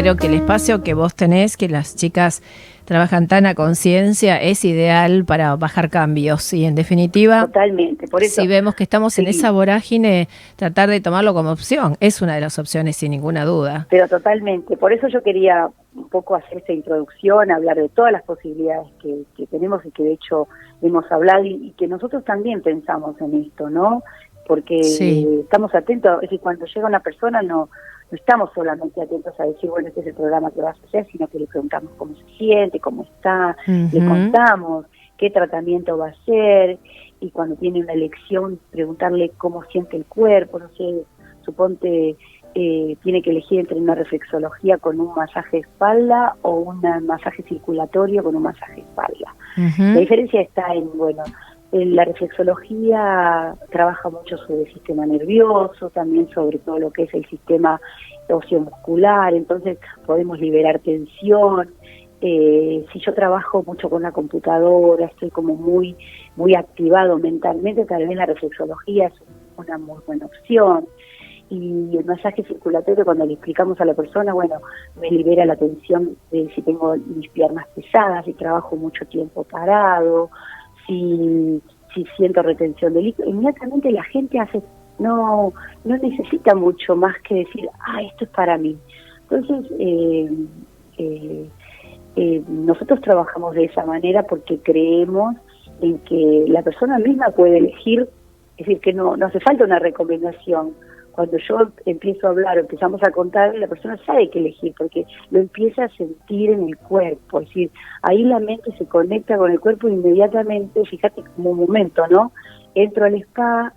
creo que el espacio que vos tenés, que las chicas trabajan tan a conciencia, es ideal para bajar cambios. Y en definitiva, Totalmente, por eso. si vemos que estamos en esa vorágine, tratar de tomarlo como opción es una de las opciones, sin ninguna duda. Pero totalmente, por eso yo quería un poco hacer esta introducción, hablar de todas las posibilidades que, que tenemos y que de hecho hemos hablado y, y que nosotros también pensamos en esto, ¿no? Porque Sí. eh, estamos atentos, es decir, cuando llega una persona no, no estamos solamente atentos a decir, bueno, este es el programa que vas a hacer, sino que le preguntamos cómo se siente, cómo está, le contamos qué tratamiento va a hacer y cuando tiene una elección preguntarle cómo siente el cuerpo, no sé, suponte eh, tiene que elegir entre una reflexología con un masaje de espalda o un masaje circulatorio con un masaje de espalda. La diferencia está en, bueno, en la reflexología trabaja mucho sobre el sistema nervioso, también sobre todo lo que es el sistema muscular, entonces podemos liberar tensión. Eh, si yo trabajo mucho con la computadora, estoy como muy muy activado mentalmente, tal vez la reflexología es una muy buena opción. Y el masaje circulatorio, cuando le explicamos a la persona, bueno, me libera la tensión de si tengo mis piernas pesadas, si trabajo mucho tiempo parado, si, si siento retención de líquido, inmediatamente la gente hace, no, no necesita mucho más que decir, ah, esto es para mí. Entonces, eh, eh, eh, nosotros trabajamos de esa manera porque creemos en que la persona misma puede elegir, es decir, que no, no hace falta una recomendación. Cuando yo empiezo a hablar, empezamos a contar, la persona sabe qué elegir porque lo empieza a sentir en el cuerpo, es decir, ahí la mente se conecta con el cuerpo inmediatamente, fíjate como un momento, ¿no? Entro al spa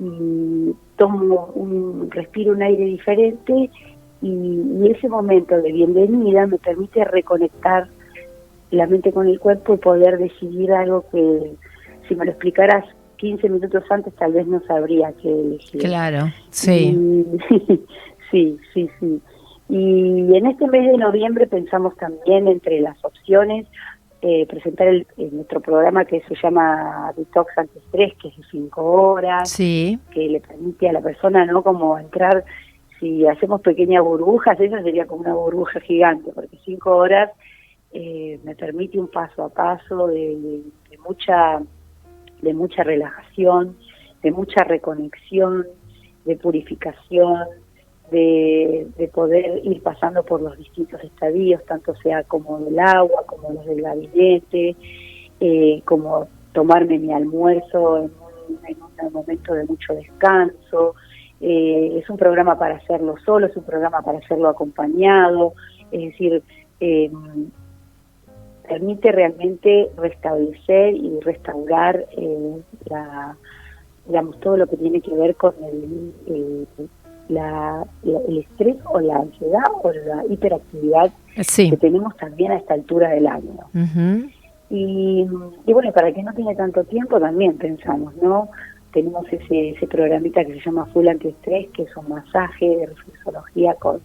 y tomo un, respiro un aire diferente y, y ese momento de bienvenida me permite reconectar la mente con el cuerpo y poder decidir algo que si me lo explicaras 15 minutos antes tal vez no sabría qué elegir. Claro, sí. Y- sí, sí, sí. Y en este mes de noviembre pensamos también entre las opciones eh, presentar el, el- nuestro programa que se llama Detox Anti-Estrés, que es de 5 horas, Sí, que le permite a la persona, ¿no? Como entrar, si hacemos pequeñas burbujas, esa sería como una burbuja gigante, porque 5 horas eh, me permite un paso a paso de, de- de mucha de mucha relajación, de mucha reconexión, de purificación, de, de poder ir pasando por los distintos estadios, tanto sea como del agua, como los del gabinete, eh, como tomarme mi almuerzo en un, en un momento de mucho descanso. Eh, es un programa para hacerlo solo, es un programa para hacerlo acompañado, es decir, eh, permite realmente restablecer y restaurar eh, la, digamos, todo lo que tiene que ver con el, el, la, la- el estrés o la ansiedad o la hiperactividad sí. que tenemos también a esta altura del año. Y, y bueno, para el que no tiene tanto tiempo también pensamos, ¿no? Tenemos ese, ese programita que se llama Full Antiestrés, que es un masaje de reflexología con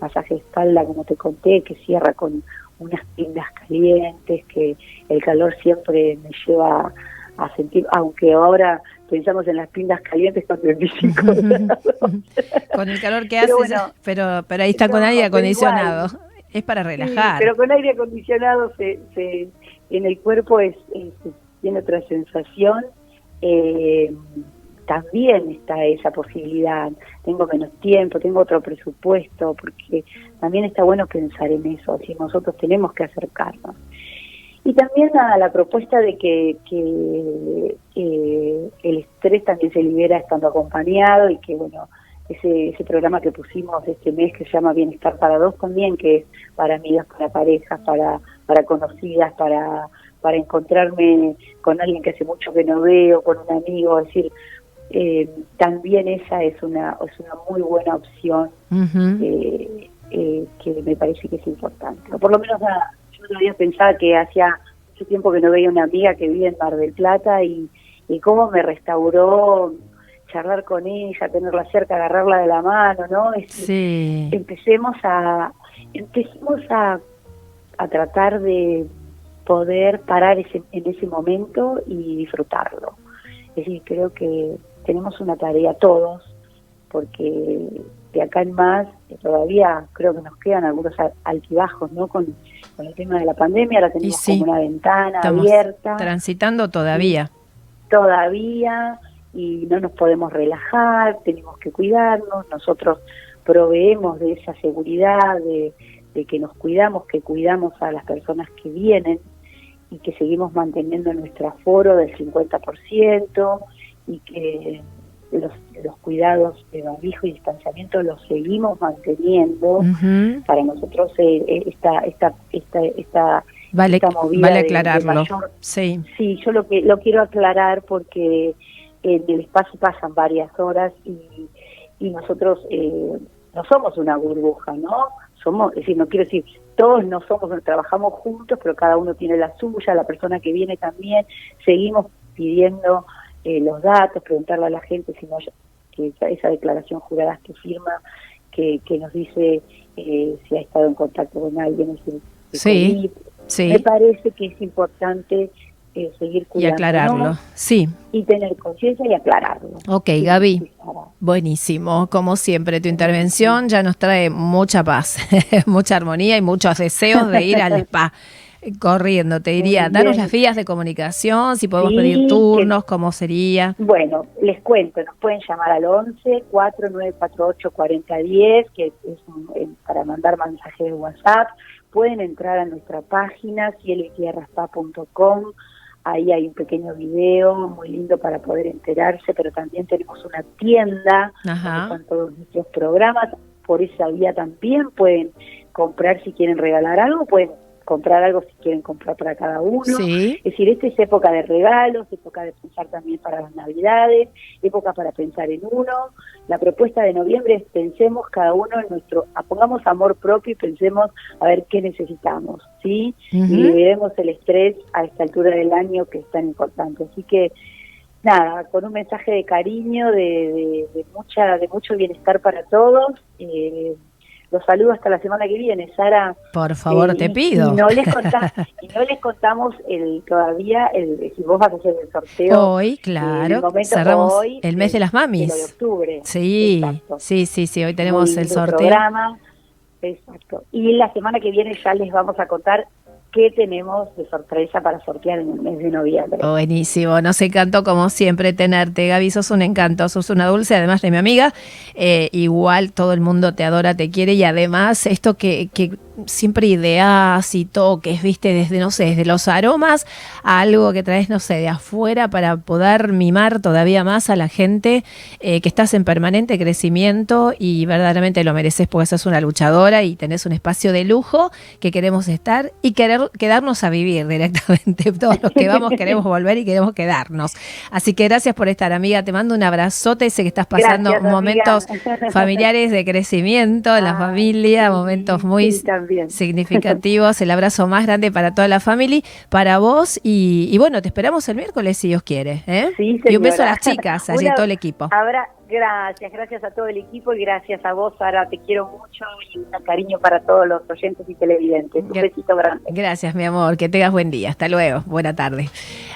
masaje de espalda, como te conté, que cierra con unas pindas calientes, que el calor siempre me lleva a sentir, aunque ahora pensamos en las pindas calientes con 35 grados. Con el calor que hace, Pero bueno, pero, pero ahí está con aire acondicionado. Es para Sí, relajar. pero con aire acondicionado se, se, en el cuerpo es, es- tiene otra sensación. Eh, también está esa posibilidad. Tengo menos tiempo, tengo otro presupuesto, porque también está bueno pensar en eso, si nosotros tenemos que acercarnos. Y también a la propuesta de que, que eh, el estrés también se libera estando acompañado y que, bueno, ese, programa que pusimos este mes que se llama Bienestar para Dos también, que es para amigas, para parejas, para, para conocidas, para, para encontrarme con alguien que hace mucho que no veo, con un amigo, decir, eh, también esa es una, es una muy buena opción eh, eh, que me parece que es importante. O por lo menos ah, yo todavía pensaba que hacía mucho tiempo que no veía una amiga que vive en Mar del Plata y, y cómo me restauró charlar con ella, tenerla cerca, agarrarla de la mano, ¿no? Es- Sí. Empecemos a empecemos a, a tratar de poder parar ese, en ese momento y disfrutarlo. Es decir, creo que tenemos una tarea todos, porque de acá en más todavía creo que nos quedan algunos altibajos, ¿no? Con, el tema de la pandemia, ahora tenemos como una ventana abierta. Transitando todavía. Todavía, y no nos podemos relajar, tenemos que cuidarnos, nosotros proveemos de esa seguridad, de, que nos cuidamos, que cuidamos a las personas que vienen y que seguimos manteniendo nuestro aforo del 50% y que los, los cuidados de barbijo y distanciamiento los seguimos manteniendo. Para nosotros eh, eh, esta, esta, esta, esta, vale, vale aclararlo. sí. sí, yo lo, que, lo quiero aclarar porque en el espacio pasan varias horas y, y nosotros eh, no somos una burbuja, ¿no? Somos, es decir, no quiero decir, todos no somos, trabajamos juntos, pero cada uno tiene la suya, la persona que viene también, seguimos pidiendo eh, los datos, preguntarle a la gente si no, que esa, declaración jurada que firma, que, que nos dice eh, si ha estado en contacto con alguien. sí, sí. Me parece que es importante eh, seguir cuidando. Y aclararlo, sí. Y tener conciencia y aclararlo. Ok, Gaby. Buenísimo. Como siempre, tu intervención ya nos trae mucha paz, mucha armonía y muchos deseos de ir al spa. Corriendo, te diría, danos las vías de comunicación, si podemos pedir turnos, cómo sería. Bueno, les cuento, nos pueden llamar al 11 4948 4010, que es para mandar mensajes de WhatsApp. Pueden entrar a nuestra página cielo-y-tierra-spa.com Ahí hay un pequeño video muy lindo para poder enterarse, pero también tenemos una tienda con todos nuestros programas. Por esa vía también pueden comprar si quieren regalar algo, pueden comprar algo si quieren comprar para cada uno. Es decir, esta es época de regalos, época de pensar también para las navidades, época para pensar en uno. La propuesta de noviembre es pensemos cada uno en nuestro, pongamos amor propio y pensemos a ver qué necesitamos, ¿sí? Y liberemos el estrés a esta altura del año que es tan importante. Así que nada, con un mensaje de cariño, de, de, mucha, de mucho bienestar para todos. Eh, los saludo hasta la semana que viene, Sara. Por favor, te pido. Y no, les y no les contamos el todavía, el, si vos vas a hacer el sorteo. Hoy, claro. Cerramos hoy, el mes de las mamis. de octubre. Sí, sí, sí, sí, hoy tenemos el sorteo. Programa. Exacto. Y la semana que viene ya les vamos a contar qué tenemos de sorpresa para sortear en el mes de noviembre. Buenísimo, nos encantó como siempre tenerte, Gaby, sos un encanto, sos una dulce, además de mi amiga, eh, igual todo el mundo te adora, te quiere y además esto que, que siempre ideas y toques, viste, desde, no sé, desde los aromas a algo que traes, no sé, de afuera para poder mimar todavía más a la gente eh, que estás en permanente crecimiento y verdaderamente lo mereces porque sos una luchadora y tenés un espacio de lujo que queremos estar y querer quedarnos a vivir directamente. Todos los que vamos queremos volver y queremos quedarnos. Así que gracias por estar, amiga. Te mando un abrazote. Sé que estás pasando momentos familiares de crecimiento en la familia, momentos muy significativos. El abrazo más grande para toda la familia, para vos y, bueno, te esperamos el miércoles si Dios quiere. ¿eh? y un beso a las chicas, allí a todo el equipo. Gracias, gracias a todo el equipo y gracias a vos, Sara. Te quiero mucho y un cariño para todos los oyentes y televidentes. Un besito grande. Gracias, mi amor. Que tengas buen día. Hasta luego. Buena tarde.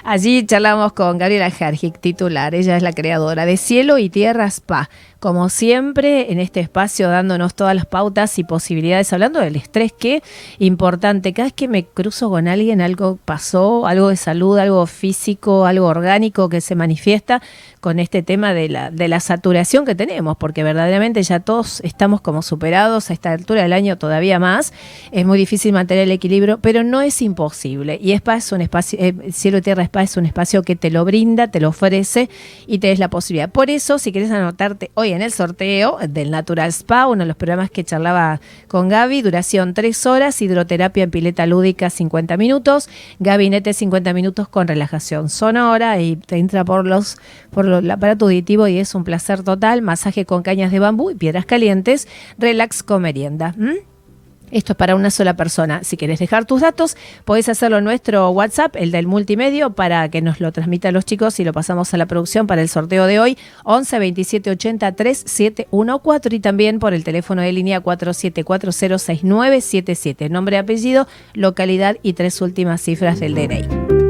Allí charlamos con Gabriela Hergic, titular. Ella es la creadora de Cielo y Tierra Spa. Como siempre, en este espacio dándonos todas las pautas y posibilidades, hablando del estrés, que importante. Cada vez que me cruzo con alguien, algo pasó, algo de salud, algo físico, algo orgánico que se manifiesta con este tema de la, de la saturación que tenemos, porque verdaderamente ya todos estamos como superados a esta altura del año todavía más. Es muy difícil mantener el equilibrio, pero no es imposible. Y Spa es un espacio, eh, Cielo y Tierra Spa es un espacio que te lo brinda, te lo ofrece y te des la posibilidad. Por eso, si quieres anotarte hoy en el sorteo del Natural Spa, uno de los programas que charlaba con Gaby, duración 3 horas, hidroterapia en pileta lúdica 50 minutos, gabinete 50 minutos con relajación sonora y te entra por los por el aparato auditivo y es un placer total. Masaje con cañas de bambú y piedras calientes. Relax con merienda. Esto es para una sola persona. Si quieres dejar tus datos, podés hacerlo en nuestro WhatsApp, el del multimedio, para que nos lo transmitan los chicos y lo pasamos a la producción para el sorteo de hoy, 11 27 80 3714 y también por el teléfono de línea 47406977. Nombre, apellido, localidad y tres últimas cifras del DNI.